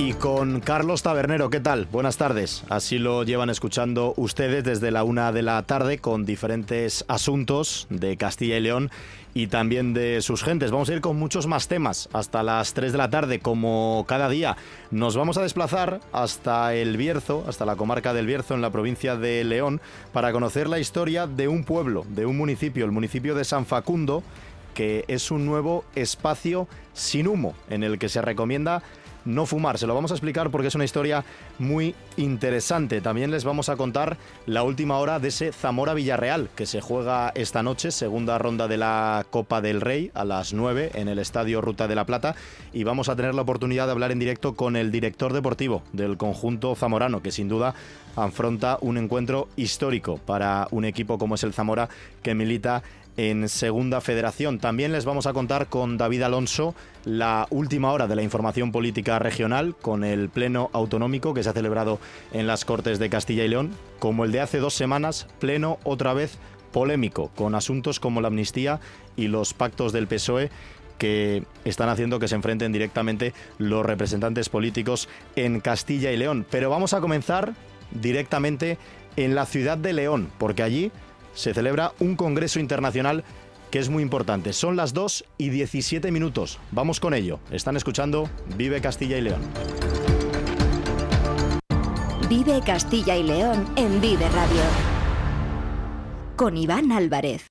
Y con Carlos Tabernero, ¿qué tal? Buenas tardes. Así lo llevan escuchando ustedes desde la una de la tarde con diferentes asuntos de Castilla y León y también de sus gentes. Vamos a ir con muchos más temas hasta las 3 de la tarde, como cada día. Nos vamos a desplazar hasta el Bierzo, hasta la comarca del Bierzo, en la provincia de León, para conocer la historia de un pueblo, de un municipio, el municipio de San Facundo, que es un nuevo espacio sin humo, en el que se recomienda no fumar. Se lo vamos a explicar porque es una historia muy interesante. También les vamos a contar la última hora de ese Zamora Villarreal que se juega esta noche, segunda ronda de la Copa del Rey a las 9 en el Estadio Ruta de la Plata y vamos a tener la oportunidad de hablar en directo con el director deportivo del conjunto zamorano que sin duda afronta un encuentro histórico para un equipo como es el Zamora que milita en Segunda Federación. También les vamos a contar con David Alonso la última hora de la información política regional con el pleno autonómico que se ha celebrado en las Cortes de Castilla y León, como el de hace dos semanas, pleno otra vez polémico, con asuntos como la amnistía y los pactos del PSOE que están haciendo que se enfrenten directamente los representantes políticos en Castilla y León. Pero vamos a comenzar directamente en la ciudad de León, porque allí se celebra un Congreso Internacional que es muy importante. Son las 2 y 17 minutos. Vamos con ello. Están escuchando Vive Castilla y León. Vive Castilla y León en Vive Radio. Con Iván Álvarez.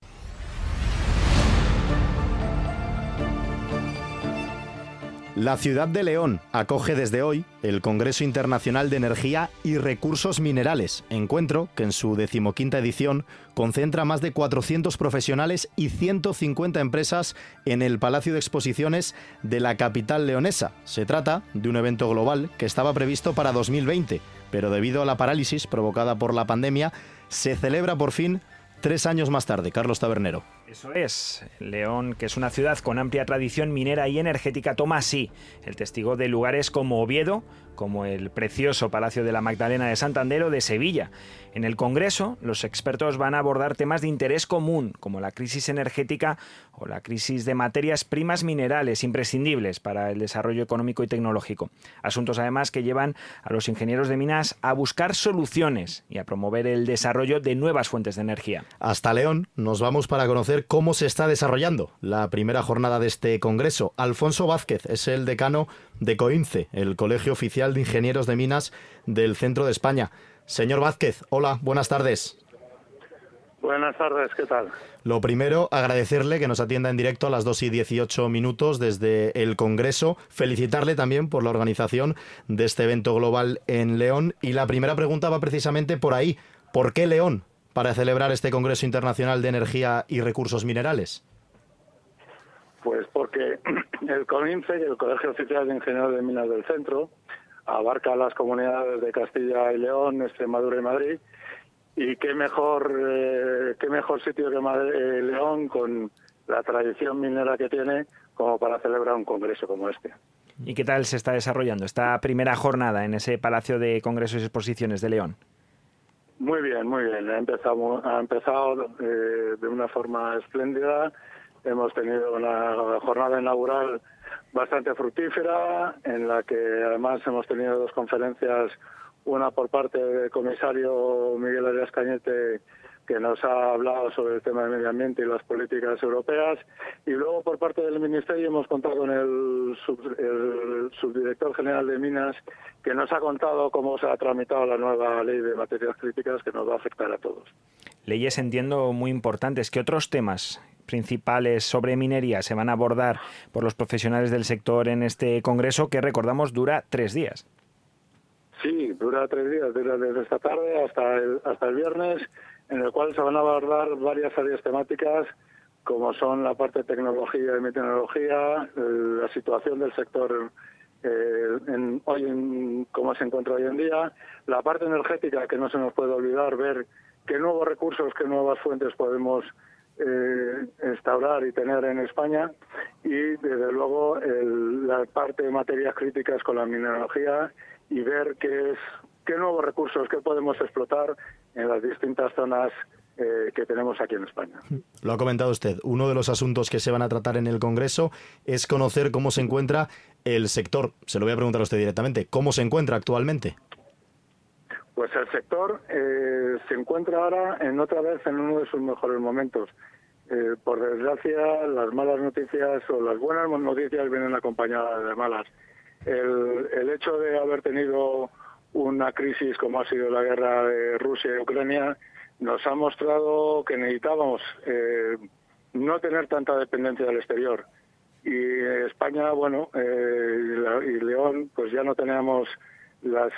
La ciudad de León acoge desde hoy el Congreso Internacional de Energía y Recursos Minerales, encuentro que en su decimoquinta edición concentra más de 400 profesionales y 150 empresas en el Palacio de Exposiciones de la capital leonesa. Se trata de un evento global que estaba previsto para 2020, pero debido a la parálisis provocada por la pandemia, se celebra por fin tres años más tarde. Carlos Tabernero. Eso es. León, que es una ciudad con amplia tradición minera y energética, toma así el testigo de lugares como Oviedo, como el precioso Palacio de la Magdalena de Santander o de Sevilla. En el Congreso, los expertos van a abordar temas de interés común, como la crisis energética o la crisis de materias primas minerales imprescindibles para el desarrollo económico y tecnológico. Asuntos además que llevan a los ingenieros de minas a buscar soluciones y a promover el desarrollo de nuevas fuentes de energía. Hasta León nos vamos para conocer cómo se está desarrollando la primera jornada de este Congreso. Alfonso Vázquez es el decano de COINCE, el Colegio Oficial de Ingenieros de Minas del Centro de España. Señor Vázquez, hola, buenas tardes. Buenas tardes, ¿qué tal? Lo primero, agradecerle que nos atienda en directo a las 2 y 18 minutos desde el Congreso. Felicitarle también por la organización de este evento global en León. Y la primera pregunta va precisamente por ahí. ¿Por qué León para celebrar este Congreso Internacional de Energía y Recursos Minerales? Pues porque el CONINCE el Colegio Oficial de Ingenieros de Minas del Centro abarca las comunidades de Castilla y León, Extremadura y Madrid. Y qué mejor, eh, qué mejor sitio que eh, León con la tradición minera que tiene como para celebrar un congreso como este. ¿Y qué tal se está desarrollando esta primera jornada en ese Palacio de Congresos y Exposiciones de León? Muy bien, muy bien. Ha empezado, ha empezado eh, de una forma espléndida. Hemos tenido una jornada inaugural bastante fructífera, en la que además hemos tenido dos conferencias, una por parte del comisario Miguel Arias Cañete, que nos ha hablado sobre el tema del medio ambiente y las políticas europeas, y luego por parte del Ministerio hemos contado con el, el subdirector general de Minas, que nos ha contado cómo se ha tramitado la nueva ley de materias críticas que nos va a afectar a todos. Leyes, entiendo, muy importantes. ¿Qué otros temas principales sobre minería se van a abordar por los profesionales del sector en este congreso que recordamos dura tres días. Sí, dura tres días, dura desde esta tarde hasta el, hasta el viernes, en el cual se van a abordar varias áreas temáticas como son la parte de tecnología y meteorología, la situación del sector eh, en, hoy en cómo se encuentra hoy en día, la parte energética que no se nos puede olvidar, ver qué nuevos recursos, qué nuevas fuentes podemos eh, instaurar y tener en España y desde luego la parte de materias críticas con la mineralogía y ver qué es qué nuevos recursos que podemos explotar en las distintas zonas eh, que tenemos aquí en España. Lo ha comentado usted. Uno de los asuntos que se van a tratar en el Congreso es conocer cómo se encuentra el sector. Se lo voy a preguntar a usted directamente. ¿Cómo se encuentra actualmente? Pues el sector eh, se encuentra ahora en otra vez en uno de sus mejores momentos. Eh, por desgracia, las malas noticias o las buenas noticias vienen acompañadas de malas. El, el hecho de haber tenido una crisis como ha sido la guerra de Rusia y Ucrania nos ha mostrado que necesitábamos eh, no tener tanta dependencia del exterior. Y España, bueno, eh, y León, pues ya no teníamos las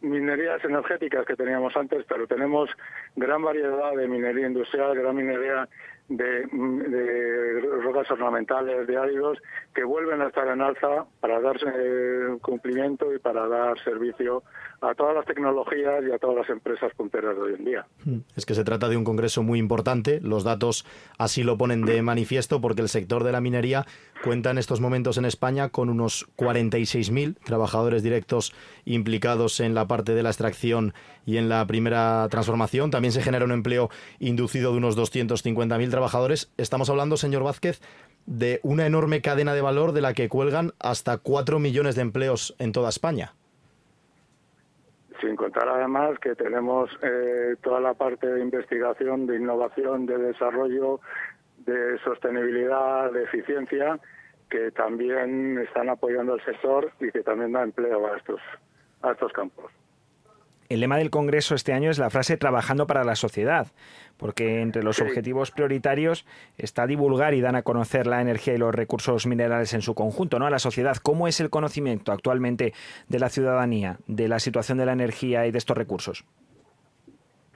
minerías energéticas que teníamos antes, pero tenemos gran variedad de minería industrial, gran minería de, de, rocas ornamentales, de áridos, que vuelven a estar en alza para dar eh, cumplimiento y para dar servicio a todas las tecnologías y a todas las empresas punteras de hoy en día. Hmm. Es que se trata de un congreso muy importante, los datos así lo ponen de manifiesto, porque el sector de la minería cuenta en estos momentos en España con unos 46.000 trabajadores directos implicados en la parte de la extracción y en la primera transformación. También se genera un empleo inducido de unos 250.000 trabajadores. Estamos hablando, señor Vázquez, de una enorme cadena de valor de la que cuelgan hasta 4 millones de empleos en toda España. Sin contar además que tenemos eh, toda la parte de investigación, de innovación, de desarrollo, de sostenibilidad, de eficiencia, que también están apoyando al sector y que también da empleo a estos, a estos campos. El lema del Congreso este año es la frase trabajando para la sociedad, porque entre los objetivos prioritarios está divulgar y dar a conocer la energía y los recursos minerales en su conjunto, ¿no? A la sociedad. ¿Cómo es el conocimiento actualmente de la ciudadanía de la situación de la energía y de estos recursos?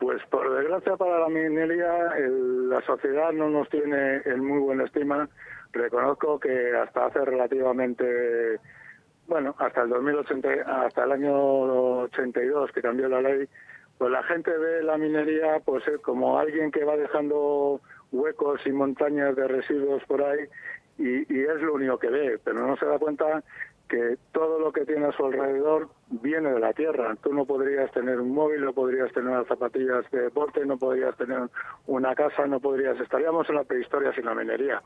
Pues por desgracia para la minería, la sociedad no nos tiene en muy buena estima. Reconozco que hasta hace relativamente bueno, hasta el 2080, hasta el año 82 que cambió la ley, pues la gente ve la minería pues eh, como alguien que va dejando huecos y montañas de residuos por ahí y, es lo único que ve, pero no se da cuenta que todo lo que tiene a su alrededor viene de la tierra. Tú no podrías tener un móvil, no podrías tener unas zapatillas de deporte, no podrías tener una casa, no podrías... Estaríamos en la prehistoria sin la minería.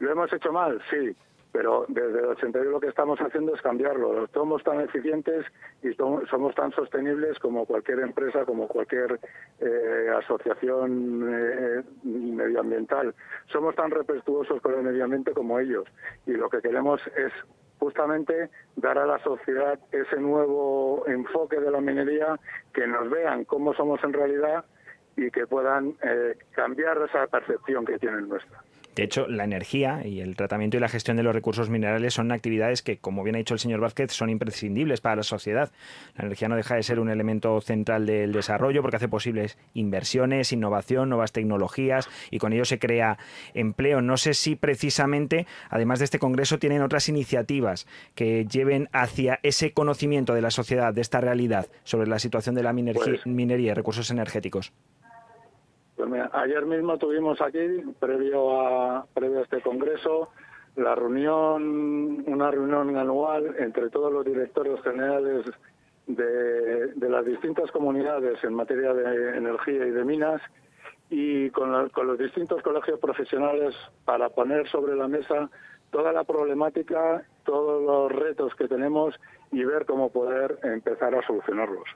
¿Lo hemos hecho mal? Sí pero desde el 82 lo que estamos haciendo es cambiarlo. Somos tan eficientes y somos tan sostenibles como cualquier empresa, como cualquier eh, asociación eh, medioambiental. Somos tan respetuosos con el medio ambiente como ellos y lo que queremos es justamente dar a la sociedad ese nuevo enfoque de la minería, que nos vean cómo somos en realidad y que puedan eh, cambiar esa percepción que tienen nuestra. De hecho, la energía y el tratamiento y la gestión de los recursos minerales son actividades que, como bien ha dicho el señor Vázquez, son imprescindibles para la sociedad. La energía no deja de ser un elemento central del desarrollo porque hace posibles inversiones, innovación, nuevas tecnologías y con ello se crea empleo. No sé si precisamente, además de este Congreso, tienen otras iniciativas que lleven hacia ese conocimiento de la sociedad, de esta realidad sobre la situación de la pues minería y recursos energéticos. Pues ayer mismo tuvimos aquí, previo a, previo a este congreso, la reunión, una reunión anual entre todos los directores generales de, las distintas comunidades en materia de energía y de minas y con, con los distintos colegios profesionales para poner sobre la mesa toda la problemática, todos los retos que tenemos y ver cómo poder empezar a solucionarlos.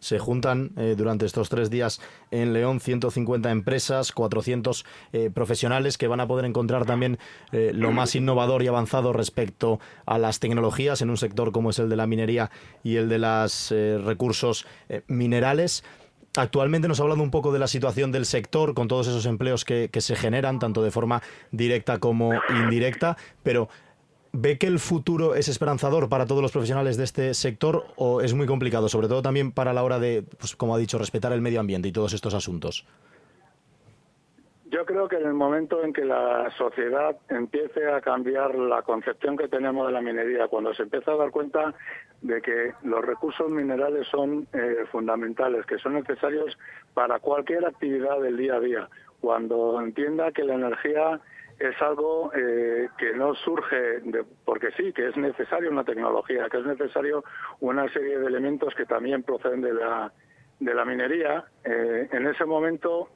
Se juntan eh, durante estos tres días en León 150 empresas, 400 eh, profesionales que van a poder encontrar también eh, lo más innovador y avanzado respecto a las tecnologías en un sector como es el de la minería y el de los recursos minerales. Actualmente nos ha hablado un poco de la situación del sector con todos esos empleos que, que se generan, tanto de forma directa como indirecta, pero ¿Ve que el futuro es esperanzador para todos los profesionales de este sector o es muy complicado, sobre todo también para la hora de, pues, como ha dicho, respetar el medio ambiente y todos estos asuntos? Yo creo que en el momento en que la sociedad empiece a cambiar la concepción que tenemos de la minería, cuando se empieza a dar cuenta de que los recursos minerales son eh, fundamentales, que son necesarios para cualquier actividad del día a día, cuando entienda que la energía es algo eh, que no surge de, porque sí, que es necesario una tecnología, que es necesario una serie de elementos que también proceden de la, de la minería. Eh, en ese momento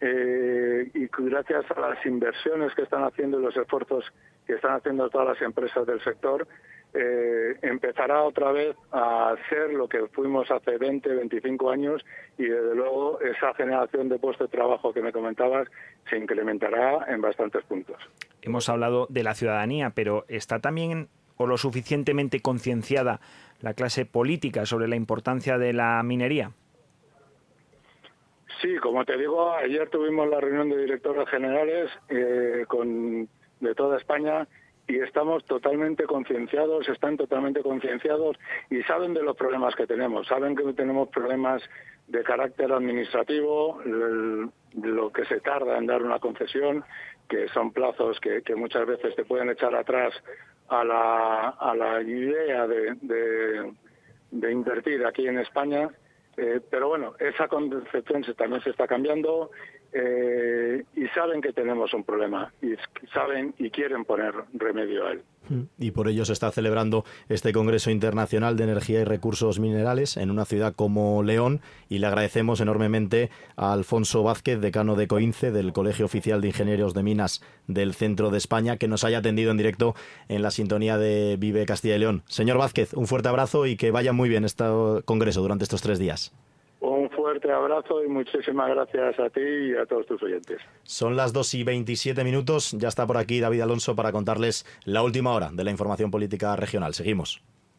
eh, y gracias a las inversiones que están haciendo y los esfuerzos que están haciendo todas las empresas del sector, eh, empezará otra vez a ser lo que fuimos hace 20, 25 años y desde luego esa generación de puestos de trabajo que me comentabas se incrementará en bastantes puntos. Hemos hablado de la ciudadanía, pero ¿está también o lo suficientemente concienciada la clase política sobre la importancia de la minería? Sí, como te digo, ayer tuvimos la reunión de directores generales eh, con, de toda España y estamos totalmente concienciados, están totalmente concienciados y saben de los problemas que tenemos. Saben que tenemos problemas de carácter administrativo, lo que se tarda en dar una concesión, que son plazos que, muchas veces te pueden echar atrás a la, a la idea de, invertir aquí en España. Eh, pero bueno, esa concepción también se está cambiando eh, y saben que tenemos un problema y saben y quieren poner remedio a él. Y por ello se está celebrando este Congreso Internacional de Energía y Recursos Minerales en una ciudad como León y le agradecemos enormemente a Alfonso Vázquez, decano de COINCE del Colegio Oficial de Ingenieros de Minas del Centro de España, que nos haya atendido en directo en la sintonía de Vive Castilla y León. Señor Vázquez, un fuerte abrazo y que vaya muy bien este Congreso durante estos tres días. Un fuerte abrazo y muchísimas gracias a ti y a todos tus oyentes. Son las 2 y 27 minutos. Ya está por aquí David Alonso para contarles la última hora de la información política regional. Seguimos.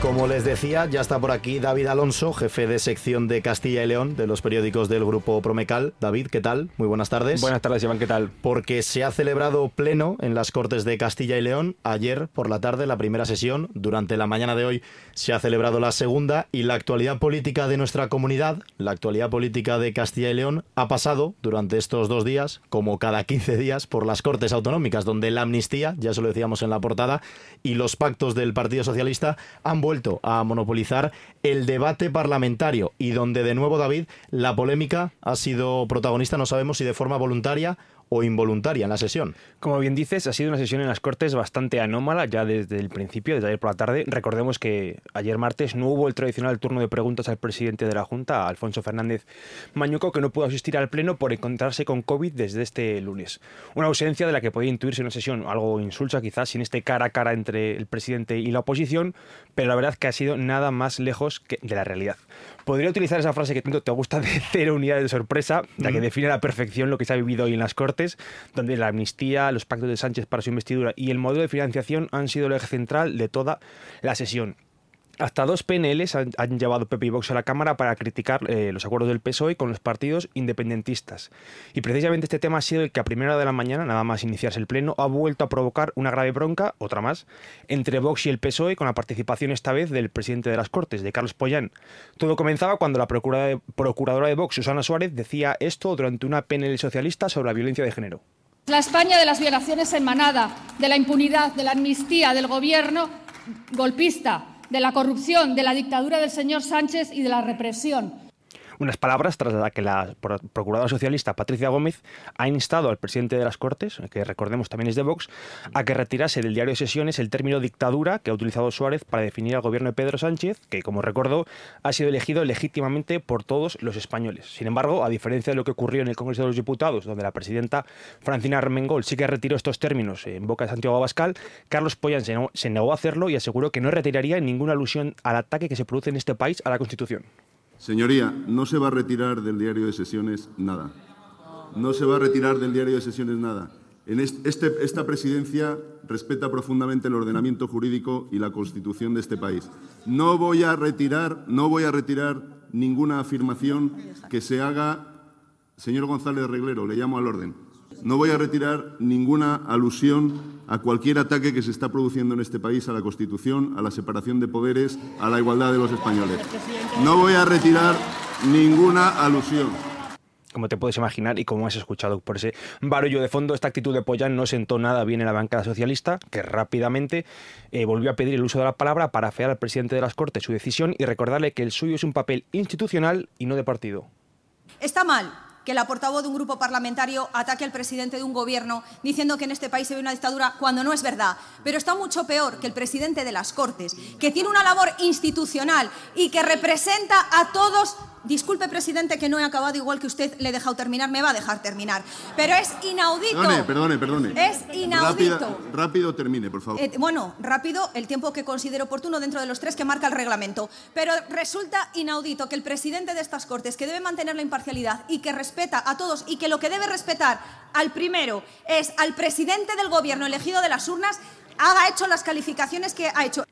Como les decía, ya está por aquí David Alonso, jefe de sección de Castilla y León de los periódicos del grupo Promecal. David, ¿qué tal? Muy buenas tardes. Buenas tardes, Iván, ¿qué tal? Porque se ha celebrado pleno en las Cortes de Castilla y León. Ayer por la tarde la primera sesión, durante la mañana de hoy se ha celebrado la segunda y la actualidad política de nuestra comunidad, la actualidad política de Castilla y León, ha pasado durante estos dos días, como cada 15 días, por las Cortes Autonómicas, donde la amnistía, ya se lo decíamos en la portada, y los pactos del Partido Socialista han vuelto a monopolizar el debate parlamentario y donde de nuevo David la polémica ha sido protagonista, no sabemos si de forma voluntaria o involuntaria en la sesión. Como bien dices, ha sido una sesión en las Cortes bastante anómala ya desde el principio, desde ayer por la tarde. Recordemos que ayer martes no hubo el tradicional turno de preguntas al presidente de la Junta, Alfonso Fernández Mañuco, que no pudo asistir al Pleno por encontrarse con COVID desde este lunes. Una ausencia de la que podía intuirse una sesión algo insulsa quizás, sin este cara a cara entre el presidente y la oposición, pero la verdad que ha sido nada más lejos de la realidad. Podría utilizar esa frase que tanto te gusta de cero unidades de sorpresa, la que define a la perfección lo que se ha vivido hoy en las Cortes, donde la amnistía, los pactos de Sánchez para su investidura y el modelo de financiación han sido el eje central de toda la sesión. Hasta dos PNLs han, llevado Pepe y Vox a la Cámara para criticar eh, los acuerdos del PSOE con los partidos independentistas. Y precisamente este tema ha sido el que a primera hora de la mañana, nada más iniciarse el Pleno, ha vuelto a provocar una grave bronca, otra más, entre Vox y el PSOE con la participación esta vez del presidente de las Cortes, de Carlos Pollán. Todo comenzaba cuando la procuradora de Vox, Susana Suárez, decía esto durante una PNL socialista sobre la violencia de género. La España de las violaciones en manada, de la impunidad, de la amnistía, del gobierno golpista, de la corrupción, de la dictadura del señor Sánchez y de la represión unas palabras tras las que la procuradora socialista Patricia Gómez ha instado al presidente de las Cortes, que recordemos también es de Vox, a que retirase del diario de sesiones el término dictadura que ha utilizado Suárez para definir al gobierno de Pedro Sánchez, que como recordó ha sido elegido legítimamente por todos los españoles. Sin embargo, a diferencia de lo que ocurrió en el Congreso de los Diputados, donde la presidenta Francina Armengol sí que retiró estos términos en boca de Santiago Abascal, Carlos Poyan se negó a hacerlo y aseguró que no retiraría ninguna alusión al ataque que se produce en este país a la Constitución. Señoría, no se va a retirar del diario de sesiones nada. No se va a retirar del diario de sesiones nada. En este, esta presidencia respeta profundamente el ordenamiento jurídico y la Constitución de este país. No voy a retirar, no voy a retirar ninguna afirmación que se haga. Señor González Reglero, le llamo al orden. No voy a retirar ninguna alusión a cualquier ataque que se está produciendo en este país a la Constitución, a la separación de poderes, a la igualdad de los españoles. No voy a retirar ninguna alusión como te puedes imaginar y como has escuchado por ese barullo de fondo, esta actitud de Pollán no sentó nada bien en la bancada socialista, que rápidamente eh, volvió a pedir el uso de la palabra para afear al presidente de las Cortes su decisión y recordarle que el suyo es un papel institucional y no de partido. Está mal que la portavoz de un grupo parlamentario ataque al presidente de un gobierno diciendo que en este país se ve una dictadura cuando no es verdad. Pero está mucho peor que el presidente de las Cortes, que tiene una labor institucional y que representa a todos Disculpe, presidente, que no he acabado igual que usted le he dejado terminar, me va a dejar terminar. Pero es inaudito. Perdone, perdone, perdone. Es inaudito. rápido termine, por favor. Eh, bueno, rápido, el tiempo que considero oportuno dentro de los tres que marca el reglamento. Pero resulta inaudito que el presidente de estas Cortes, que debe mantener la imparcialidad y que respeta a todos y que lo que debe respetar al primero es al presidente del gobierno elegido de las urnas, haga hecho las calificaciones que ha hecho.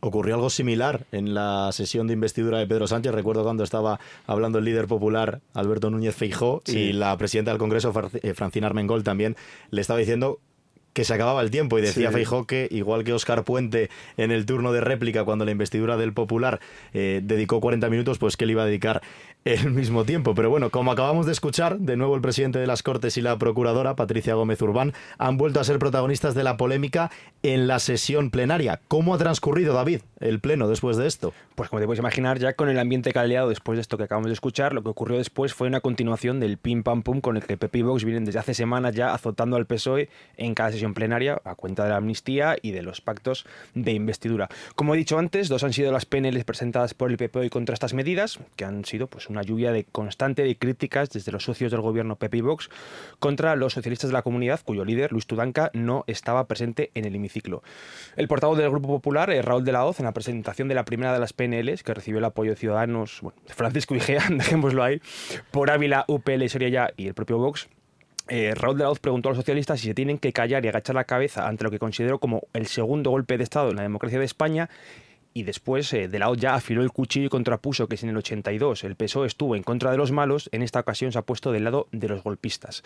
Ocurrió algo similar en la sesión de investidura de Pedro Sánchez. Recuerdo cuando estaba hablando el líder popular Alberto Núñez Feijó y la presidenta del Congreso, eh, Francina Armengol, también le estaba diciendo que se acababa el tiempo y decía Feijó que, igual que Oscar Puente en el turno de réplica cuando la investidura del Popular eh, dedicó 40 minutos, pues que le iba a dedicar el mismo tiempo. Pero bueno, como acabamos de escuchar, de nuevo el presidente de las Cortes y la procuradora, Patricia Gómez Urbán, han vuelto a ser protagonistas de la polémica en la sesión plenaria. ¿Cómo ha transcurrido, David, el pleno después de esto? Pues como te puedes imaginar, ya con el ambiente caldeado después de esto que acabamos de escuchar, lo que ocurrió después fue una continuación del pim pam pum con el que Pepe y Vox vienen desde hace semanas ya azotando al PSOE en cada sesión plenaria a cuenta de la amnistía y de los pactos de investidura. Como he dicho antes, dos han sido las PNLs presentadas por el PP contra estas medidas, que han sido pues una lluvia de constante de críticas desde los socios del gobierno PP y Vox contra los socialistas de la comunidad, cuyo líder, Luis Tudanca, no estaba presente en el hemiciclo. El portavoz del Grupo Popular, eh, Raúl de la Hoz, en la presentación de la primera de las PNLs, que recibió el apoyo de Ciudadanos, bueno, Francisco Igea, dejémoslo ahí, por Ávila, UPL, Soria y el propio Vox, eh, Raúl de la Hoz preguntó a los socialistas si se tienen que callar y agachar la cabeza ante lo que considero como el segundo golpe de Estado en la democracia de España y después eh, de la ya afiló el cuchillo y contrapuso que si en el 82 el PSOE estuvo en contra de los malos, en esta ocasión se ha puesto del lado de los golpistas.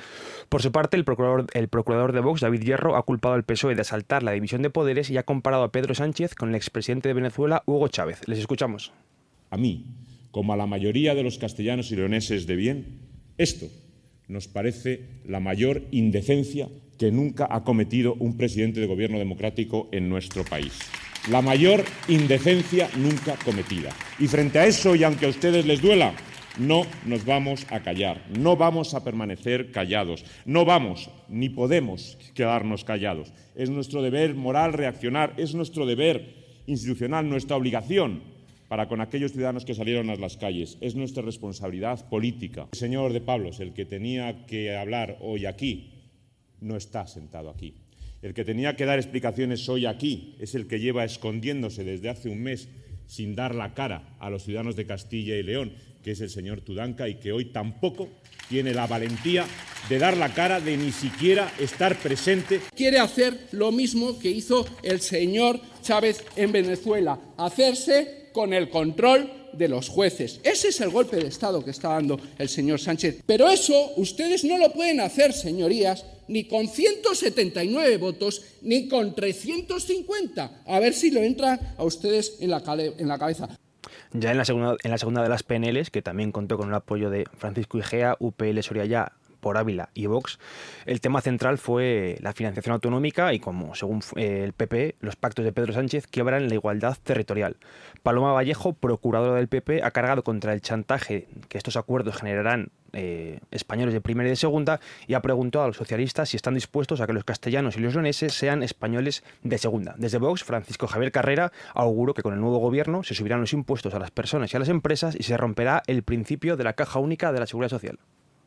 Por su parte, el procurador, el procurador de Vox, David Hierro, ha culpado al PSOE de asaltar la división de poderes y ha comparado a Pedro Sánchez con el expresidente de Venezuela, Hugo Chávez. Les escuchamos. A mí, como a la mayoría de los castellanos y leoneses de bien, esto nos parece la mayor indecencia que nunca ha cometido un presidente de gobierno democrático en nuestro país la mayor indecencia nunca cometida. Y frente a eso, y aunque a ustedes les duela, no nos vamos a callar, no vamos a permanecer callados, no vamos ni podemos quedarnos callados. Es nuestro deber moral reaccionar, es nuestro deber institucional, nuestra obligación para con aquellos ciudadanos que salieron a las calles, es nuestra responsabilidad política. El señor de Pablos, el que tenía que hablar hoy aquí, no está sentado aquí. El que tenía que dar explicaciones hoy aquí es el que lleva escondiéndose desde hace un mes sin dar la cara a los ciudadanos de Castilla y León, que es el señor Tudanca, y que hoy tampoco tiene la valentía de dar la cara, de ni siquiera estar presente. Quiere hacer lo mismo que hizo el señor Chávez en Venezuela, hacerse con el control de los jueces. Ese es el golpe de Estado que está dando el señor Sánchez. Pero eso ustedes no lo pueden hacer, señorías, ni con 179 votos, ni con 350. A ver si lo entra a ustedes en la, en la cabeza. Ya en la, segunda, en la segunda de las PNLs, que también contó con el apoyo de Francisco Igea, UPL Soria por Ávila y Vox, el tema central fue la financiación autonómica y como según eh, el PP, los pactos de Pedro Sánchez quiebran la igualdad territorial. Paloma Vallejo, procuradora del PP, ha cargado contra el chantaje que estos acuerdos generarán eh, españoles de primera y de segunda y ha preguntado a los socialistas si están dispuestos a que los castellanos y los leoneses sean españoles de segunda. Desde Vox, Francisco Javier Carrera auguró que con el nuevo gobierno se subirán los impuestos a las personas y a las empresas y se romperá el principio de la caja única de la seguridad social.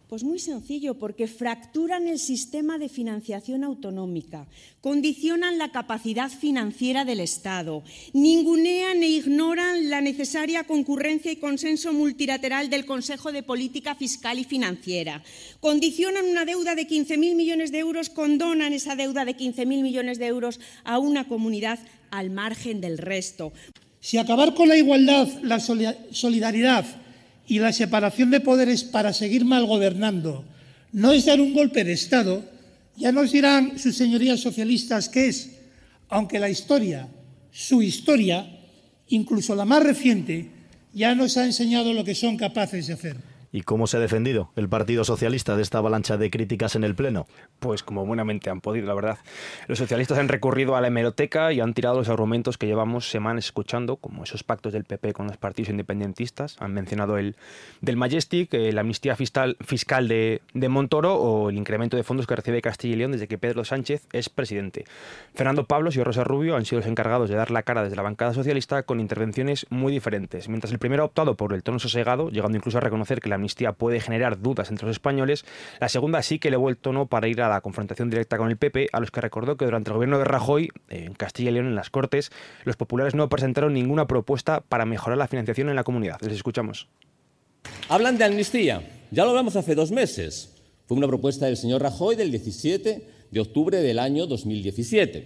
Pues muy sencillo, porque fracturan el sistema de financiación autonómica, condicionan la capacidad financiera del Estado, ningunean e ignoran la necesaria concurrencia y consenso multilateral del Consejo de Política Fiscal y Financiera, condicionan una deuda de 15.000 millones de euros, condonan esa deuda de 15.000 millones de euros a una comunidad al margen del resto. Si acabar con la igualdad, la solidaridad y la separación de poderes para seguir mal gobernando no es dar un golpe de Estado, ya nos dirán sus señorías socialistas qué es, aunque la historia, su historia, incluso la más reciente, ya nos ha enseñado lo que son capaces de hacer. ¿Y cómo se ha defendido el Partido Socialista de esta avalancha de críticas en el Pleno? Pues como buenamente han podido, la verdad. Los socialistas han recurrido a la hemeroteca y han tirado los argumentos que llevamos semanas escuchando, como esos pactos del PP con los partidos independentistas. Han mencionado el del Majestic, eh, la amnistía fiscal, fiscal de, Montoro o el incremento de fondos que recibe Castilla y León desde que Pedro Sánchez es presidente. Fernando Pablos y Rosa Rubio han sido los encargados de dar la cara desde la bancada socialista con intervenciones muy diferentes. Mientras el primero ha optado por el tono sosegado, llegando incluso a reconocer que la amnistía puede generar dudas entre los españoles, la segunda sí que le el tono para ir a la confrontación directa con el PP, a los que recordó que durante el gobierno de Rajoy, en Castilla y León, en las Cortes, los populares no presentaron ninguna propuesta para mejorar la financiación en la comunidad. Les escuchamos. Hablan de amnistía. Ya lo hablamos hace dos meses. Fue una propuesta del señor Rajoy del 17 de octubre del año 2017.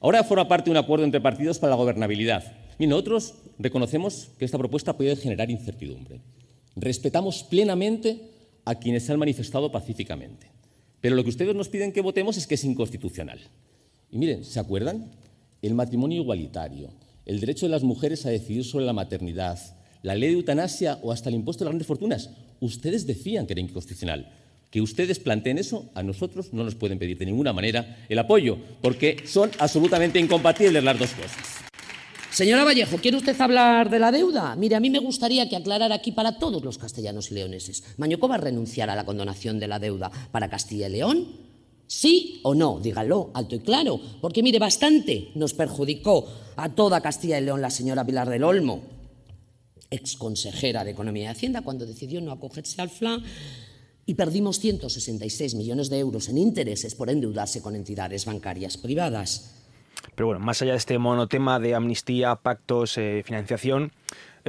Ahora forma parte de un acuerdo entre partidos para la gobernabilidad. Y nosotros reconocemos que esta propuesta puede generar incertidumbre. Respetamos plenamente a quienes se han manifestado pacíficamente. Pero lo que ustedes nos piden que votemos es que es inconstitucional. Y miren, ¿se acuerdan? El matrimonio igualitario, el derecho de las mujeres a decidir sobre la maternidad, la ley de eutanasia o hasta el impuesto de las grandes fortunas. Ustedes decían que era inconstitucional. Que ustedes planteen eso, a nosotros no nos pueden pedir de ninguna manera el apoyo, porque son absolutamente incompatibles las dos cosas. Señora Vallejo, ¿quiere usted hablar de la deuda? Mire, a mí me gustaría que aclarara aquí para todos los castellanos y leoneses. ¿Mañoco va a renunciar a la condonación de la deuda para Castilla y León? ¿Sí o no? Dígalo, alto y claro. Porque mire, bastante nos perjudicó a toda Castilla y León la señora Pilar del Olmo, ex consejera de Economía y Hacienda, cuando decidió no acogerse al FLA y perdimos 166 millones de euros en intereses por endeudarse con entidades bancarias privadas. Pero bueno, más allá de este monotema de amnistía, pactos, eh, financiación,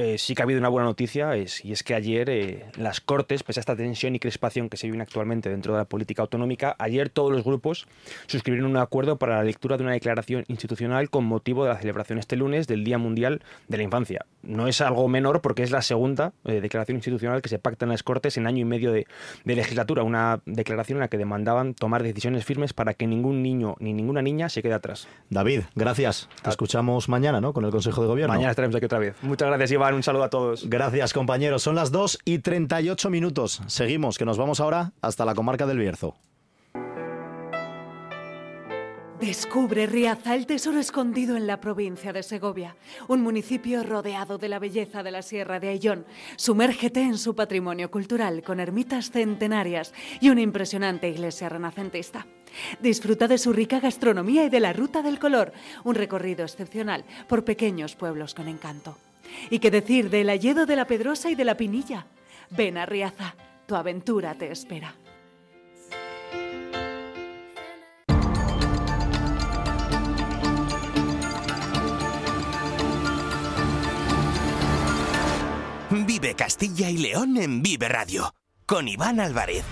eh, sí que ha habido una buena noticia es, y es que ayer eh, las Cortes, pese a esta tensión y crispación que se vive actualmente dentro de la política autonómica, ayer todos los grupos suscribieron un acuerdo para la lectura de una declaración institucional con motivo de la celebración este lunes del Día Mundial de la Infancia. No es algo menor porque es la segunda eh, declaración institucional que se pacta en las Cortes en año y medio de, legislatura, una declaración en la que demandaban tomar decisiones firmes para que ningún niño ni ninguna niña se quede atrás. David, gracias. Te escuchamos mañana, ¿no? Con el Consejo de Gobierno. Mañana estaremos aquí otra vez. Muchas gracias, Iván. Un saludo a todos. Gracias, compañeros. Son las 2 y 38 minutos. Seguimos, que nos vamos ahora hasta la comarca del Bierzo. Descubre Riaza, el tesoro escondido en la provincia de Segovia, un municipio rodeado de la belleza de la Sierra de Ayllón. Sumérgete en su patrimonio cultural con ermitas centenarias y una impresionante iglesia renacentista. Disfruta de su rica gastronomía y de la Ruta del Color, un recorrido excepcional por pequeños pueblos con encanto. ¿Y qué decir del Alledo de la Pedrosa y de la Pinilla? Ven a Riaza, tu aventura te espera. Vive Castilla y León en Vive Radio, con Iván Álvarez.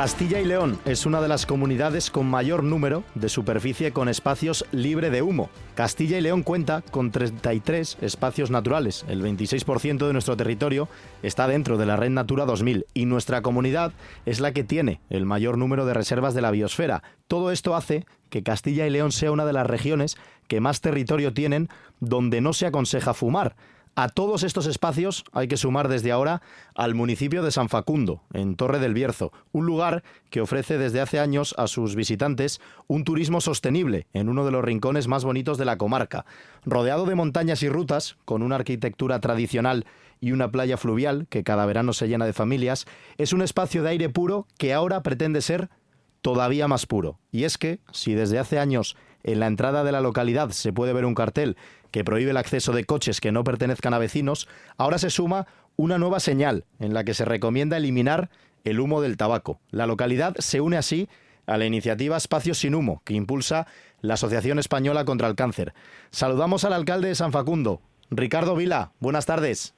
Castilla y León es una de las comunidades con mayor número de superficie con espacios libre de humo. Castilla y León cuenta con 33 espacios naturales. El 26% de nuestro territorio está dentro de la Red Natura 2000 y nuestra comunidad es la que tiene el mayor número de reservas de la biosfera. Todo esto hace que Castilla y León sea una de las regiones que más territorio tienen donde no se aconseja fumar. A todos estos espacios hay que sumar desde ahora al municipio de San Facundo, en Torre del Bierzo, un lugar que ofrece desde hace años a sus visitantes un turismo sostenible en uno de los rincones más bonitos de la comarca. Rodeado de montañas y rutas, con una arquitectura tradicional y una playa fluvial que cada verano se llena de familias, es un espacio de aire puro que ahora pretende ser todavía más puro. Y es que, si desde hace años en la entrada de la localidad se puede ver un cartel que prohíbe el acceso de coches que no pertenezcan a vecinos, ahora se suma una nueva señal en la que se recomienda eliminar el humo del tabaco. La localidad se une así a la iniciativa Espacios sin Humo, que impulsa la Asociación Española contra el Cáncer. Saludamos al alcalde de San Facundo, Ricardo Vila. Buenas tardes.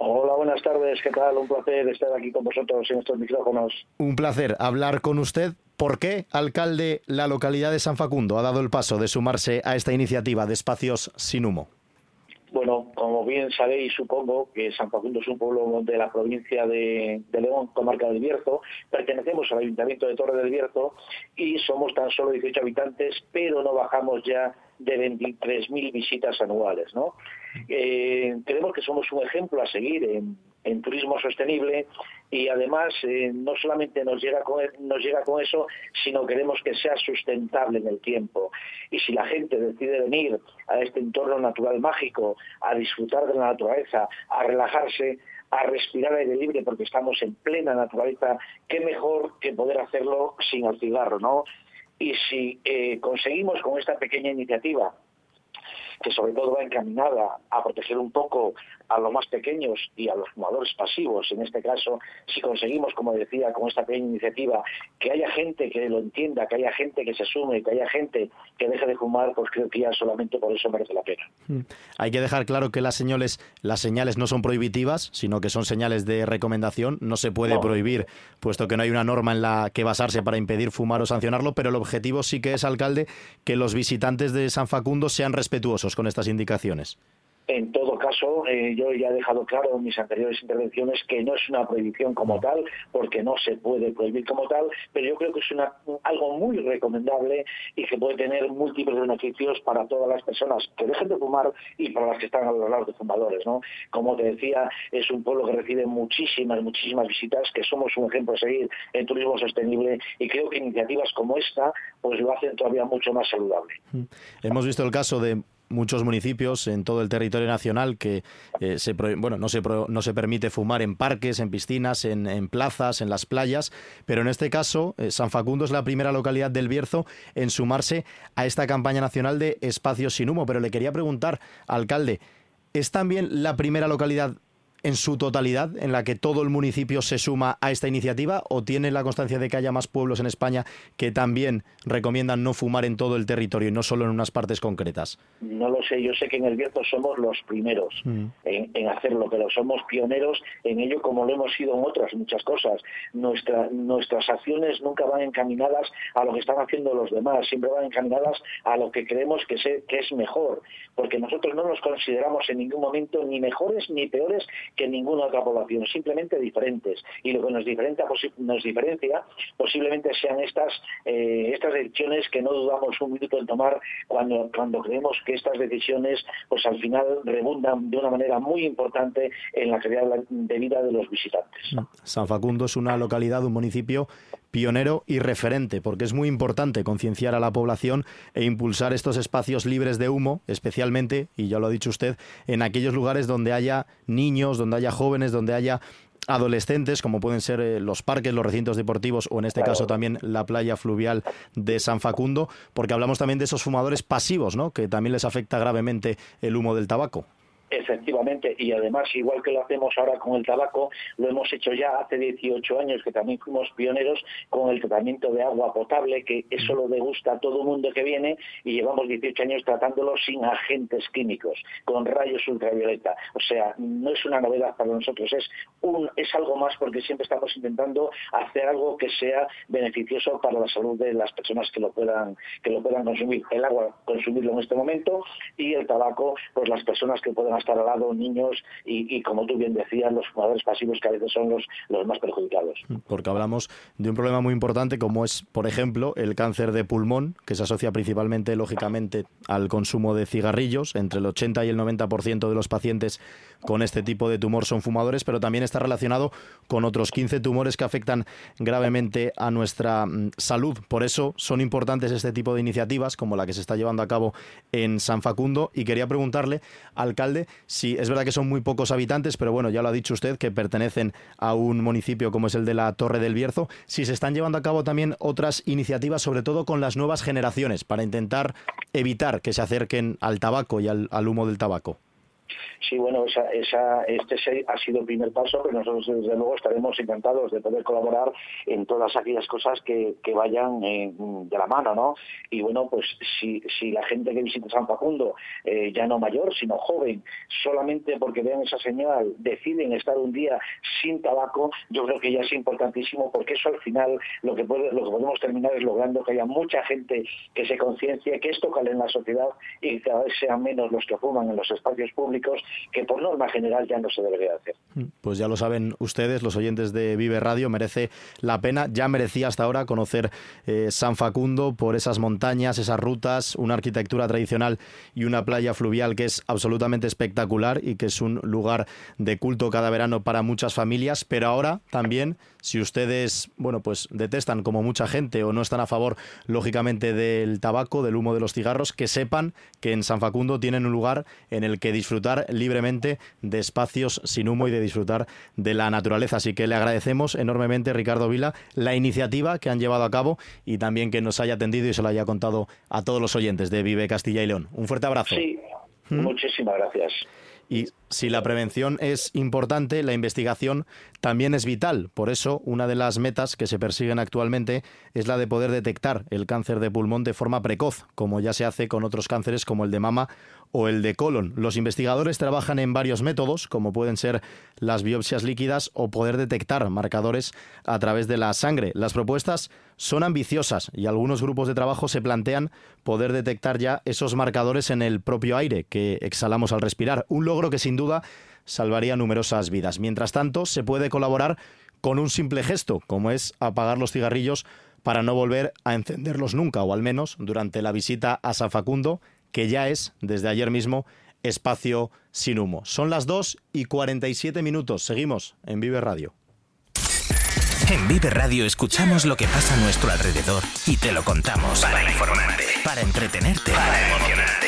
Hola, buenas tardes, ¿qué tal? Un placer estar aquí con vosotros en estos micrófonos. Un placer hablar con usted. ¿Por qué, alcalde, la localidad de San Facundo ha dado el paso de sumarse a esta iniciativa de espacios sin humo? Bueno, como bien sabéis, supongo que San Facundo es un pueblo de la provincia de, León, comarca del Bierzo. Pertenecemos al Ayuntamiento de Torre del Bierzo y somos tan solo 18 habitantes, pero no bajamos ya de 23.000 visitas anuales. ¿no? Eh, creemos que somos un ejemplo a seguir en, turismo sostenible y además eh, no solamente nos llega, con, nos llega con eso, sino queremos que sea sustentable en el tiempo. Y si la gente decide venir a este entorno natural mágico, a disfrutar de la naturaleza, a relajarse, a respirar aire libre porque estamos en plena naturaleza, qué mejor que poder hacerlo sin el cigarro, ¿no? Y si eh, conseguimos con esta pequeña iniciativa que sobre todo va encaminada a proteger un poco a los más pequeños y a los fumadores pasivos. En este caso, si conseguimos, como decía, con esta pequeña iniciativa, que haya gente que lo entienda, que haya gente que se sume, que haya gente que deje de fumar, pues creo que ya solamente por eso merece la pena. Hmm. Hay que dejar claro que las señales, las señales no son prohibitivas, sino que son señales de recomendación. No se puede prohibir, puesto que no hay una norma en la que basarse para impedir fumar o sancionarlo, pero el objetivo sí que es, alcalde, que los visitantes de San Facundo sean respetuosos con estas indicaciones. En todo caso, eh, yo ya he dejado claro en mis anteriores intervenciones que no es una prohibición como tal, porque no se puede prohibir como tal, pero yo creo que es una, algo muy recomendable y que puede tener múltiples beneficios para todas las personas que dejen de fumar y para las que están a los lados de fumadores. ¿no? Como te decía, es un pueblo que recibe muchísimas, muchísimas visitas, que somos un ejemplo a seguir en turismo sostenible y creo que iniciativas como esta pues lo hacen todavía mucho más saludable. Hemos visto el caso de muchos municipios en todo el territorio nacional que eh, bueno, no, se, no se permite fumar en parques, en piscinas, en, plazas, en las playas, pero en este caso eh, San Facundo es la primera localidad del Bierzo en sumarse a esta campaña nacional de espacios sin humo. Pero le quería preguntar, alcalde, ¿es también la primera localidad en su totalidad en la que todo el municipio se suma a esta iniciativa o tiene la constancia de que haya más pueblos en España que también recomiendan no fumar en todo el territorio y no solo en unas partes concretas? No lo sé, yo sé que en el Bierzo somos los primeros mm. en, hacerlo, pero somos pioneros en ello como lo hemos sido en otras muchas cosas. Nuestra, nuestras acciones nunca van encaminadas a lo que están haciendo los demás, siempre van encaminadas a lo que creemos que, que es mejor, porque nosotros no nos consideramos en ningún momento ni mejores ni peores que ninguna otra población, simplemente diferentes. Y lo que nos diferencia, nos diferencia posiblemente sean estas, eh, estas decisiones que no dudamos un minuto en tomar cuando, cuando creemos que estas decisiones pues al final rebundan de una manera muy importante en la calidad de vida de los visitantes. San Facundo es una localidad, un municipio pionero y referente, porque es muy importante concienciar a la población e impulsar estos espacios libres de humo, especialmente, y ya lo ha dicho usted, en aquellos lugares donde haya niños, donde haya jóvenes, donde haya adolescentes, como pueden ser eh, los parques, los recintos deportivos o en este caso también la playa fluvial de San Facundo, porque hablamos también de esos fumadores pasivos, ¿no? que también les afecta gravemente el humo del tabaco. Efectivamente, y además, igual que lo hacemos ahora con el tabaco, lo hemos hecho ya hace 18 años, que también fuimos pioneros con el tratamiento de agua potable, que eso lo degusta a todo mundo que viene, y llevamos 18 años tratándolo sin agentes químicos, con rayos ultravioleta. O sea, no es una novedad para nosotros, es, un, es algo más porque siempre estamos intentando hacer algo que sea beneficioso para la salud de las personas que lo puedan, que lo puedan consumir. El agua, consumirlo en este momento, y el tabaco, pues las personas que puedan estar al lado niños y, como tú bien decías, los fumadores pasivos que a veces son los, los más perjudicados. Porque hablamos de un problema muy importante como es, por ejemplo, el cáncer de pulmón, que se asocia principalmente, lógicamente, al consumo de cigarrillos. Entre el 80 y el 90% de los pacientes con este tipo de tumor son fumadores, pero también está relacionado con otros 15 tumores que afectan gravemente a nuestra mm, salud. Por eso son importantes este tipo de iniciativas, como la que se está llevando a cabo en San Facundo. Y quería preguntarle, alcalde, si es verdad que son muy pocos habitantes, pero bueno, ya lo ha dicho usted, que pertenecen a un municipio como es el de la Torre del Bierzo, si se están llevando a cabo también otras iniciativas, sobre todo con las nuevas generaciones, para intentar evitar que se acerquen al tabaco y al humo del tabaco. Sí, bueno, esa, este ha sido el primer paso, pero nosotros desde luego estaremos encantados de poder colaborar en todas aquellas cosas que, vayan eh, de la mano, ¿no? Y bueno, pues si, si la gente que visita San Facundo, eh, ya no mayor, sino joven, solamente porque vean esa señal, deciden estar un día sin tabaco, yo creo que ya es importantísimo porque eso al final lo que, puede, lo que podemos terminar es logrando que haya mucha gente que se conciencie que esto cale en la sociedad y que cada vez sean menos los que fuman en los espacios públicos que por norma general ya no se debería hacer. Pues ya lo saben ustedes, los oyentes de Vive Radio, merece la pena, ya merecía hasta ahora conocer eh, San Facundo por esas montañas, esas rutas, una arquitectura tradicional y una playa fluvial que es absolutamente espectacular y que es un lugar de culto cada verano para muchas familias, pero ahora también si ustedes, bueno, pues detestan como mucha gente o no están a favor, lógicamente, del tabaco, del humo de los cigarros, que sepan que en San Facundo tienen un lugar en el que disfrutar libremente de espacios sin humo y de disfrutar de la naturaleza. Así que le agradecemos enormemente, Ricardo Vila, la iniciativa que han llevado a cabo y también que nos haya atendido y se lo haya contado a todos los oyentes de Vive Castilla y León. Un fuerte abrazo. Sí, ¿Mm? muchísimas gracias. Y si la prevención es importante, la investigación también es vital. Por eso, una de las metas que se persiguen actualmente es la de poder detectar el cáncer de pulmón de forma precoz, como ya se hace con otros cánceres como el de mama o el de colon. Los investigadores trabajan en varios métodos, como pueden ser las biopsias líquidas o poder detectar marcadores a través de la sangre. Las propuestas son ambiciosas y algunos grupos de trabajo se plantean poder detectar ya esos marcadores en el propio aire que exhalamos al respirar. Un logro que sin duda salvaría numerosas vidas. Mientras tanto, se puede colaborar con un simple gesto, como es apagar los cigarrillos para no volver a encenderlos nunca, o al menos durante la visita a San Facundo, que ya es, desde ayer mismo, espacio sin humo. Son las 2 y 47 minutos. Seguimos en Vive Radio. En Vive Radio escuchamos lo que pasa a nuestro alrededor y te lo contamos. Para informarte, para entretenerte, para emocionarte.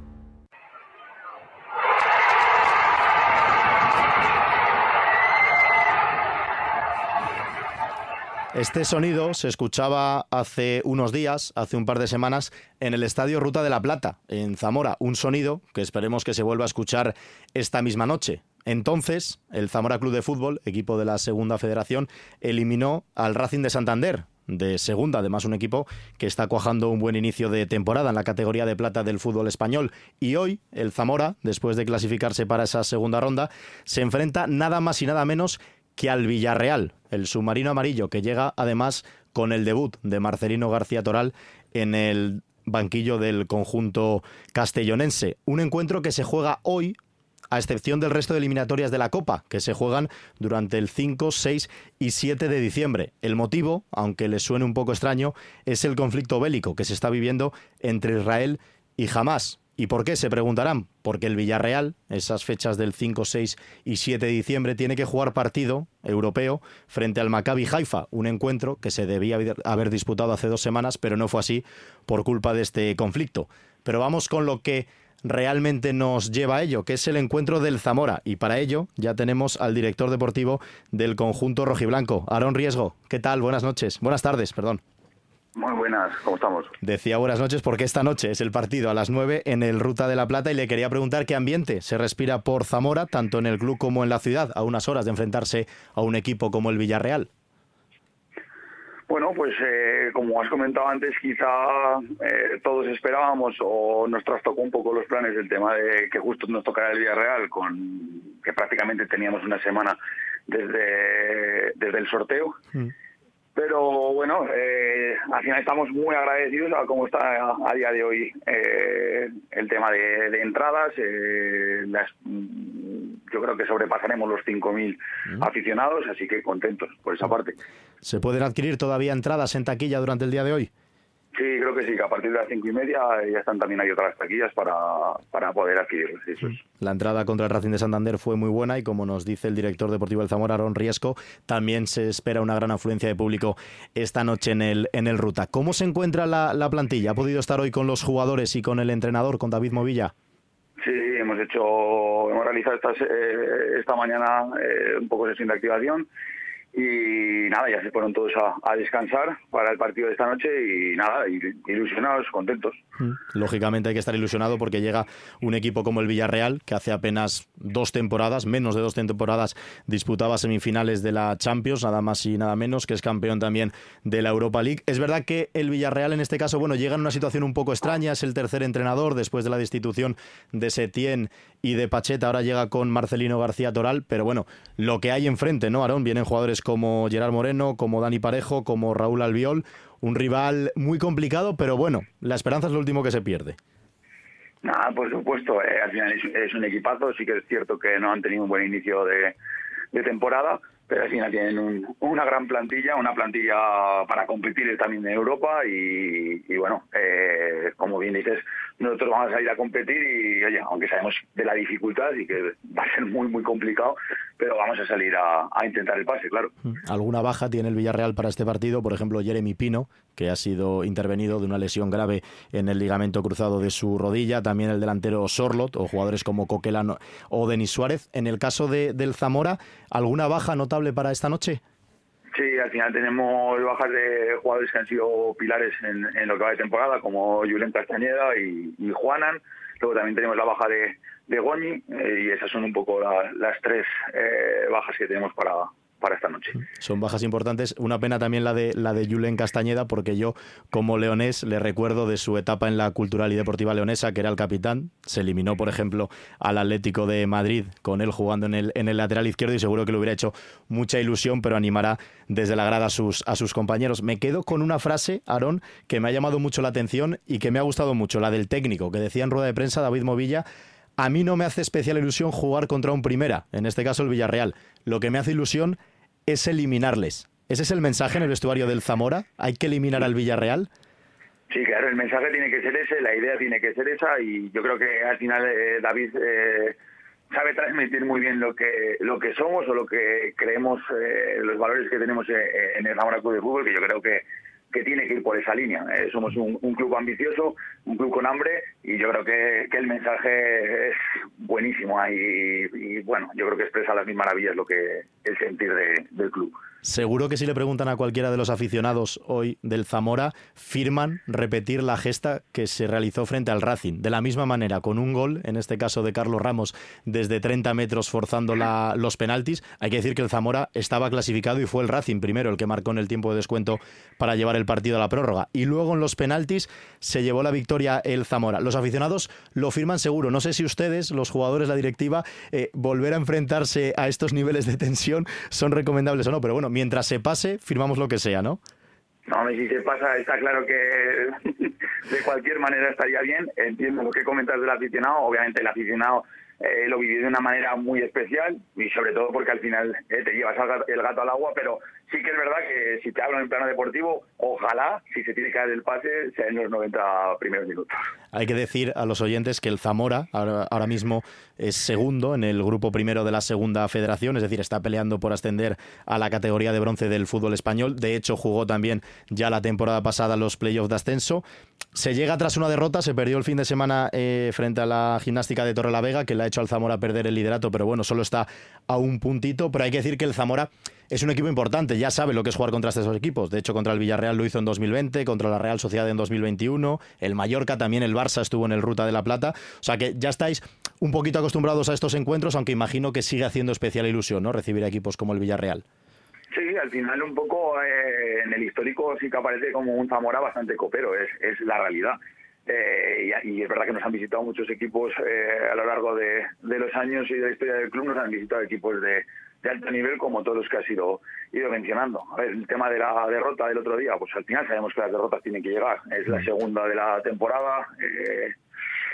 Este sonido se escuchaba hace unos días, hace un par de semanas, en el Estadio Ruta de la Plata, en Zamora. Un sonido que esperemos que se vuelva a escuchar esta misma noche. Entonces, el Zamora Club de Fútbol, equipo de la Segunda Federación, eliminó al Racing de Santander, de segunda, además un equipo que está cuajando un buen inicio de temporada en la categoría de plata del fútbol español. Y hoy el Zamora, después de clasificarse para esa segunda ronda, se enfrenta nada más y nada menos al Villarreal, el submarino amarillo, que llega además con el debut de Marcelino García Toral en el banquillo del conjunto castellonense. Un encuentro que se juega hoy a excepción del resto de eliminatorias de la Copa, que se juegan durante el 5, 6 y 7 de diciembre. El motivo, aunque les suene un poco extraño, es el conflicto bélico que se está viviendo entre Israel y Hamas. ¿Y por qué? Se preguntarán. Porque el Villarreal, esas fechas del 5, 6 y 7 de diciembre, tiene que jugar partido europeo frente al Maccabi Haifa, un encuentro que se debía haber disputado hace dos semanas, pero no fue así por culpa de este conflicto. Pero vamos con lo que realmente nos lleva a ello, que es el encuentro del Zamora. Y para ello ya tenemos al director deportivo del conjunto rojiblanco, Aaron Riesgo. ¿Qué tal? Buenas noches. Buenas tardes, perdón. Muy buenas, ¿cómo estamos? Decía buenas noches porque esta noche es el partido a las 9 en el Ruta de la Plata y le quería preguntar qué ambiente se respira por Zamora, tanto en el club como en la ciudad, a unas horas de enfrentarse a un equipo como el Villarreal. Bueno, pues eh, como has comentado antes, quizá eh, todos esperábamos o nos trastocó un poco los planes el tema de que justo nos tocara el Villarreal, con que prácticamente teníamos una semana desde, desde el sorteo. Mm. Pero bueno, eh, al final estamos muy agradecidos a cómo está a, día de hoy el tema de, entradas. Las, yo creo que sobrepasaremos los 5.000 mm. aficionados, así que contentos por esa parte. ¿Se pueden adquirir todavía entradas en taquilla durante el día de hoy? Sí, creo que sí, que a partir de las cinco y media ya están también ahí otras taquillas para, para poder adquirirlas. La entrada contra el Racing de Santander fue muy buena y como nos dice el director deportivo del Zamora, Aaron Riesco, también se espera una gran afluencia de público esta noche en el, en el Ruta. ¿Cómo se encuentra la, la plantilla? ¿Ha podido estar hoy con los jugadores y con el entrenador, con David Movilla? Sí, hemos hecho, hemos realizado esta, eh, esta mañana eh, un poco de sesión de activación y nada, ya se fueron todos a, descansar para el partido de esta noche y nada, ilusionados, contentos. Mm. Lógicamente hay que estar ilusionado porque llega un equipo como el Villarreal, que hace apenas dos temporadas, menos de dos temporadas, disputaba semifinales de la Champions, nada más y nada menos, que es campeón también de la Europa League. Es verdad que el Villarreal en este caso, bueno, llega en una situación un poco extraña, es el tercer entrenador después de la destitución de Setién y de Pacheta, ahora llega con Marcelino García Toral, pero bueno, lo que hay enfrente, ¿no, Aarón? Vienen jugadores como Gerard Moreno, como Dani Parejo, como Raúl Albiol, un rival muy complicado, pero bueno, la esperanza es lo último que se pierde. Nada, por supuesto, eh, al final es, un equipazo, sí que es cierto que no han tenido un buen inicio de, de temporada, pero al final tienen una gran plantilla, una plantilla para competir también en Europa y, bueno, eh, como bien dices, nosotros vamos a ir a competir y, oye, aunque sabemos de la dificultad y que va a ser muy, muy complicado, pero vamos a salir a, intentar el pase, claro. Mm. ¿Alguna baja tiene el Villarreal para este partido? Por ejemplo, Jeremy Pino, que ha sido intervenido de una lesión grave en el ligamento cruzado de su rodilla, también el delantero Sorlot o jugadores como Coquelano o Denis Suárez. En el caso de, del Zamora, ¿alguna baja notable para esta noche? Sí, al final tenemos bajas de jugadores que han sido pilares en, lo que va de temporada, como Julen Castañeda y, Juanan. Luego también tenemos la baja de, de Goñi eh, y esas son un poco las tres eh, bajas que tenemos para, para esta noche. Son bajas importantes. Una pena también la de la de Julen Castañeda, porque yo, como leonés, le recuerdo de su etapa en la Cultural y Deportiva Leonesa, que era el capitán. Se eliminó, por ejemplo, al Atlético de Madrid, con él jugando en el, en el lateral izquierdo, y seguro que le hubiera hecho mucha ilusión, pero animará desde la grada a sus, a sus compañeros. Me quedo con una frase, Aarón, que me ha llamado mucho la atención y que me ha gustado mucho, la del técnico, que decía en rueda de prensa David Movilla. A mí no me hace especial ilusión jugar contra un primera, en este caso el Villarreal. Lo que me hace ilusión es eliminarles. ¿Ese es el mensaje en el vestuario del Zamora? ¿Hay que eliminar al Villarreal? Sí, claro, el mensaje tiene que ser ese, la idea tiene que ser esa y yo creo que al final eh, David eh, sabe transmitir muy bien lo que lo que somos o lo que creemos, eh, los valores que tenemos en el Zamora Club de Fútbol, que yo creo que, que tiene que ir por esa línea. somos un, club ambicioso, un club con hambre y yo creo que, el mensaje es buenísimo y, y, bueno, yo creo que expresa las mil maravillas lo que el sentir del club. Seguro que si le preguntan a cualquiera de los aficionados hoy del Zamora, firman repetir la gesta que se realizó frente al Racing. De la misma manera, con un gol, en este caso de Carlos Ramos, desde 30 metros forzando los penaltis. Hay que decir que el Zamora estaba clasificado y fue el Racing primero el que marcó en el tiempo de descuento para llevar el partido a la prórroga. Y luego en los penaltis se llevó la victoria el Zamora. Los aficionados lo firman seguro. No sé si ustedes, los jugadores, la directiva, eh, volver a enfrentarse a estos niveles de tensión son recomendables o no. Pero bueno, mientras se pase, firmamos lo que sea, ¿no? No, si se pasa, está claro que de cualquier manera estaría bien. Entiendo lo que comentas del aficionado. Obviamente el aficionado eh, lo viví de una manera muy especial y sobre todo porque al final eh, te llevas el gato al agua, pero sí que es verdad que si te hablo en plano deportivo, ojalá, si se tiene que dar el pase, sea en los 90 primeros minutos. Hay que decir a los oyentes que el Zamora ahora, mismo es segundo en el grupo primero de la segunda federación, es decir, está peleando por ascender a la categoría de bronce del fútbol español. De hecho, jugó también ya la temporada pasada los playoffs de ascenso. Se llega tras una derrota, se perdió el fin de semana eh, frente a la gimnástica de Torre la Vega, que le ha hecho al Zamora perder el liderato, pero bueno, solo está a un puntito. Pero hay que decir que el Zamora es un equipo importante, ya sabe lo que es jugar contra estos equipos. De hecho, contra el Villarreal lo hizo en 2020, contra la Real Sociedad en 2021, el Mallorca también, el Barça estuvo en el Ruta de la Plata. O sea que ya estáis un poquito acostumbrados a estos encuentros, aunque imagino que sigue haciendo especial ilusión, ¿no? Recibir equipos como el Villarreal. Sí, al final un poco eh, en el histórico sí que aparece como un Zamora bastante copero, es, la realidad. Eh, y, es verdad que nos han visitado muchos equipos eh, a lo largo de, los años y de la historia del club, nos han visitado equipos de, de alto nivel como todos los que has ido, ido mencionando. A ver, el tema de la derrota del otro día, pues al final sabemos que las derrotas tienen que llegar. Es la segunda de la temporada. Eh,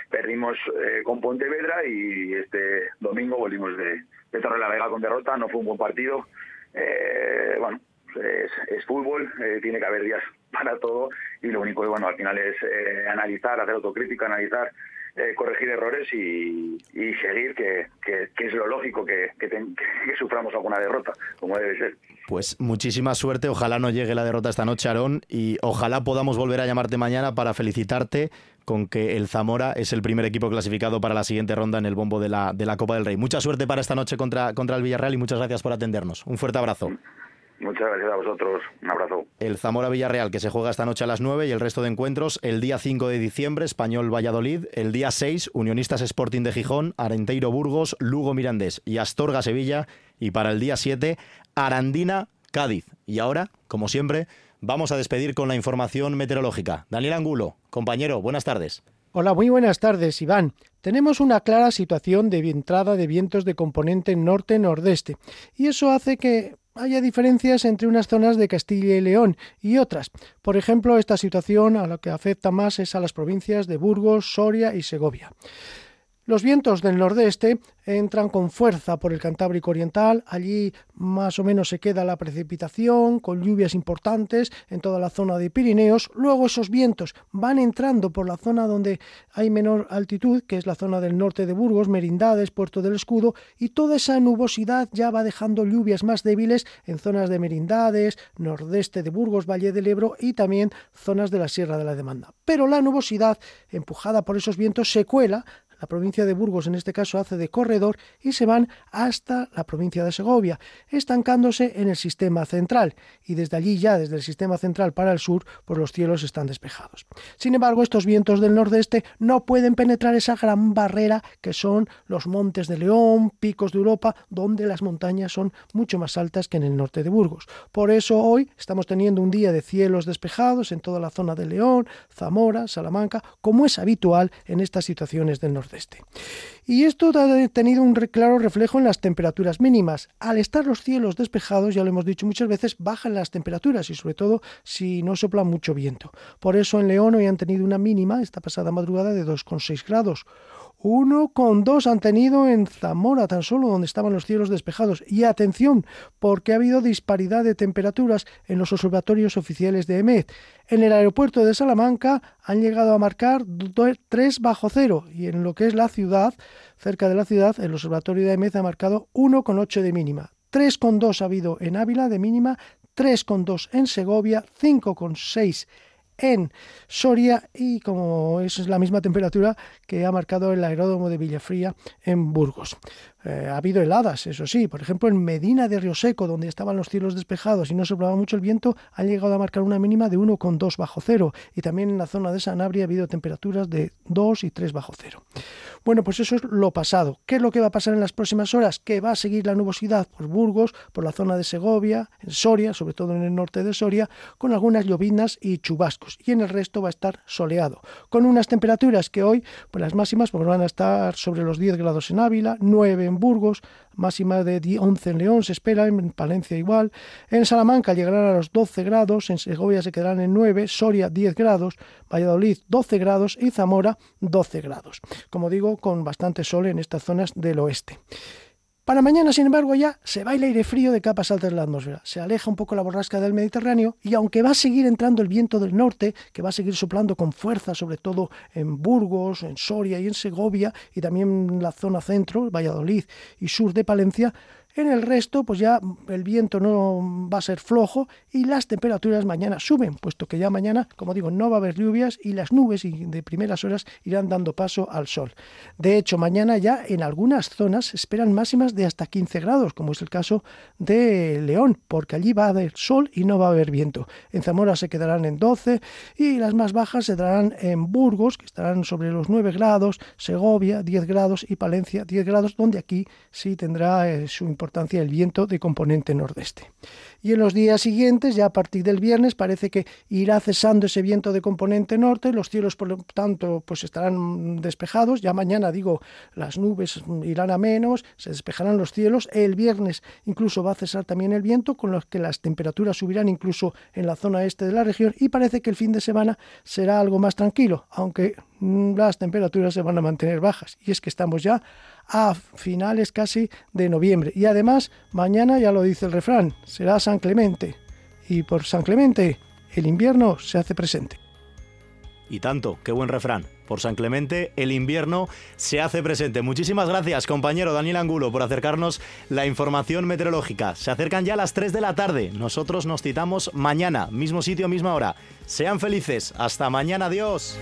perdimos eh, con Pontevedra y este domingo volvimos de, de Torre la Vega con derrota. No fue un buen partido. Eh, bueno, es, fútbol, tiene que haber días para todo y lo único que bueno al final es eh, analizar, hacer autocrítica, analizar eh, corregir errores y, seguir, que, es lo lógico que, que, suframos alguna derrota, como debe ser. Pues muchísima suerte, ojalá no llegue la derrota esta noche, Aarón, y ojalá podamos volver a llamarte mañana para felicitarte con que el Zamora es el primer equipo clasificado para la siguiente ronda en el bombo de la, de la Copa del Rey. Mucha suerte para esta noche contra, contra el Villarreal y muchas gracias por atendernos. Un fuerte abrazo. Muchas gracias a vosotros. Un abrazo. El Zamora Villarreal que se juega esta noche a las 9 y el resto de encuentros el día 5 de diciembre Español Valladolid, el día 6 Unionistas Sporting de Gijón, Arenteiro Burgos, Lugo Mirandés y Astorga Sevilla y para el día 7 Arandina Cádiz. Y ahora, como siempre, vamos a despedir con la información meteorológica. Daniel Angulo, compañero, buenas tardes. Hola, muy buenas tardes, Iván. Tenemos una clara situación de entrada de vientos de componente norte-nordeste y eso hace que haya diferencias entre unas zonas de Castilla y León y otras. Por ejemplo, esta situación a la que afecta más es a las provincias de Burgos, Soria y Segovia. Los vientos del nordeste entran con fuerza por el Cantábrico Oriental, allí más o menos se queda la precipitación, con lluvias importantes en toda la zona de Pirineos, luego esos vientos van entrando por la zona donde hay menor altitud, que es la zona del norte de Burgos, Merindades, Puerto del Escudo, y toda esa nubosidad ya va dejando lluvias más débiles en zonas de Merindades, nordeste de Burgos, Valle del Ebro y también zonas de la Sierra de la Demanda. Pero la nubosidad, empujada por esos vientos, se cuela la provincia de Burgos en este caso hace de corredor y se van hasta la provincia de Segovia, estancándose en el sistema central y desde allí ya desde el sistema central para el sur pues los cielos están despejados. Sin embargo, estos vientos del nordeste no pueden penetrar esa gran barrera que son los montes de León, picos de Europa, donde las montañas son mucho más altas que en el norte de Burgos. Por eso hoy estamos teniendo un día de cielos despejados en toda la zona de León, Zamora, Salamanca, como es habitual en estas situaciones del norte este. Y esto ha tenido un claro reflejo en las temperaturas mínimas. Al estar los cielos despejados, ya lo hemos dicho muchas veces, bajan las temperaturas y sobre todo si no sopla mucho viento. Por eso en León hoy han tenido una mínima esta pasada madrugada de 2,6 grados uno con dos han tenido en Zamora, tan solo donde estaban los cielos despejados. Y atención, porque ha habido disparidad de temperaturas en los observatorios oficiales de EMED. En el aeropuerto de Salamanca han llegado a marcar 3 bajo cero y en lo que es la ciudad, cerca de la ciudad, el observatorio de EMED ha marcado 1,8 de mínima. 3,2 ha habido en Ávila de mínima, 3,2 en Segovia, 5,6 en Soria y como es la misma temperatura que ha marcado el aeródromo de Villafría en Burgos. Eh, ha habido heladas, eso sí. Por ejemplo, en Medina de Río Seco, donde estaban los cielos despejados y no soplaba mucho el viento, han llegado a marcar una mínima de 1,2 bajo cero. Y también en la zona de Sanabria ha habido temperaturas de 2 y 3 bajo cero. Bueno, pues eso es lo pasado. ¿Qué es lo que va a pasar en las próximas horas? Que va a seguir la nubosidad por Burgos, por la zona de Segovia, en Soria, sobre todo en el norte de Soria, con algunas llovinas y chubascos. Y en el resto va a estar soleado, con unas temperaturas que hoy, pues las máximas pues van a estar sobre los 10 grados en Ávila, 9 en Burgos, máxima de 11 en León se espera, en Palencia igual. En Salamanca llegarán a los 12 grados, en Segovia se quedarán en 9, Soria 10 grados, Valladolid 12 grados y Zamora 12 grados. Como digo, con bastante sol en estas zonas del oeste. Para mañana, sin embargo, ya se va el aire frío de capas altas de la atmósfera. Se aleja un poco la borrasca del Mediterráneo y aunque va a seguir entrando el viento del norte, que va a seguir soplando con fuerza, sobre todo en Burgos, en Soria y en Segovia, y también en la zona centro, Valladolid y sur de Palencia, en el resto, pues ya el viento no va a ser flojo y las temperaturas mañana suben, puesto que ya mañana, como digo, no va a haber lluvias y las nubes de primeras horas irán dando paso al sol. De hecho, mañana ya en algunas zonas esperan máximas de hasta 15 grados, como es el caso de León, porque allí va a haber sol y no va a haber viento. En Zamora se quedarán en 12 y las más bajas se darán en Burgos, que estarán sobre los 9 grados, Segovia 10 grados y Palencia 10 grados, donde aquí sí tendrá eh, su importancia el viento de componente nordeste. Y en los días siguientes, ya a partir del viernes, parece que irá cesando ese viento de componente norte, los cielos por lo tanto pues estarán despejados, ya mañana digo, las nubes irán a menos, se despejarán los cielos, el viernes incluso va a cesar también el viento, con lo que las temperaturas subirán incluso en la zona este de la región y parece que el fin de semana será algo más tranquilo, aunque las temperaturas se van a mantener bajas. Y es que estamos ya a finales casi de noviembre. Y además, mañana ya lo dice el refrán, será San Clemente. Y por San Clemente, el invierno se hace presente. Y tanto, qué buen refrán. Por San Clemente, el invierno se hace presente. Muchísimas gracias, compañero Daniel Angulo, por acercarnos la información meteorológica. Se acercan ya las 3 de la tarde. Nosotros nos citamos mañana, mismo sitio, misma hora. Sean felices. Hasta mañana, adiós.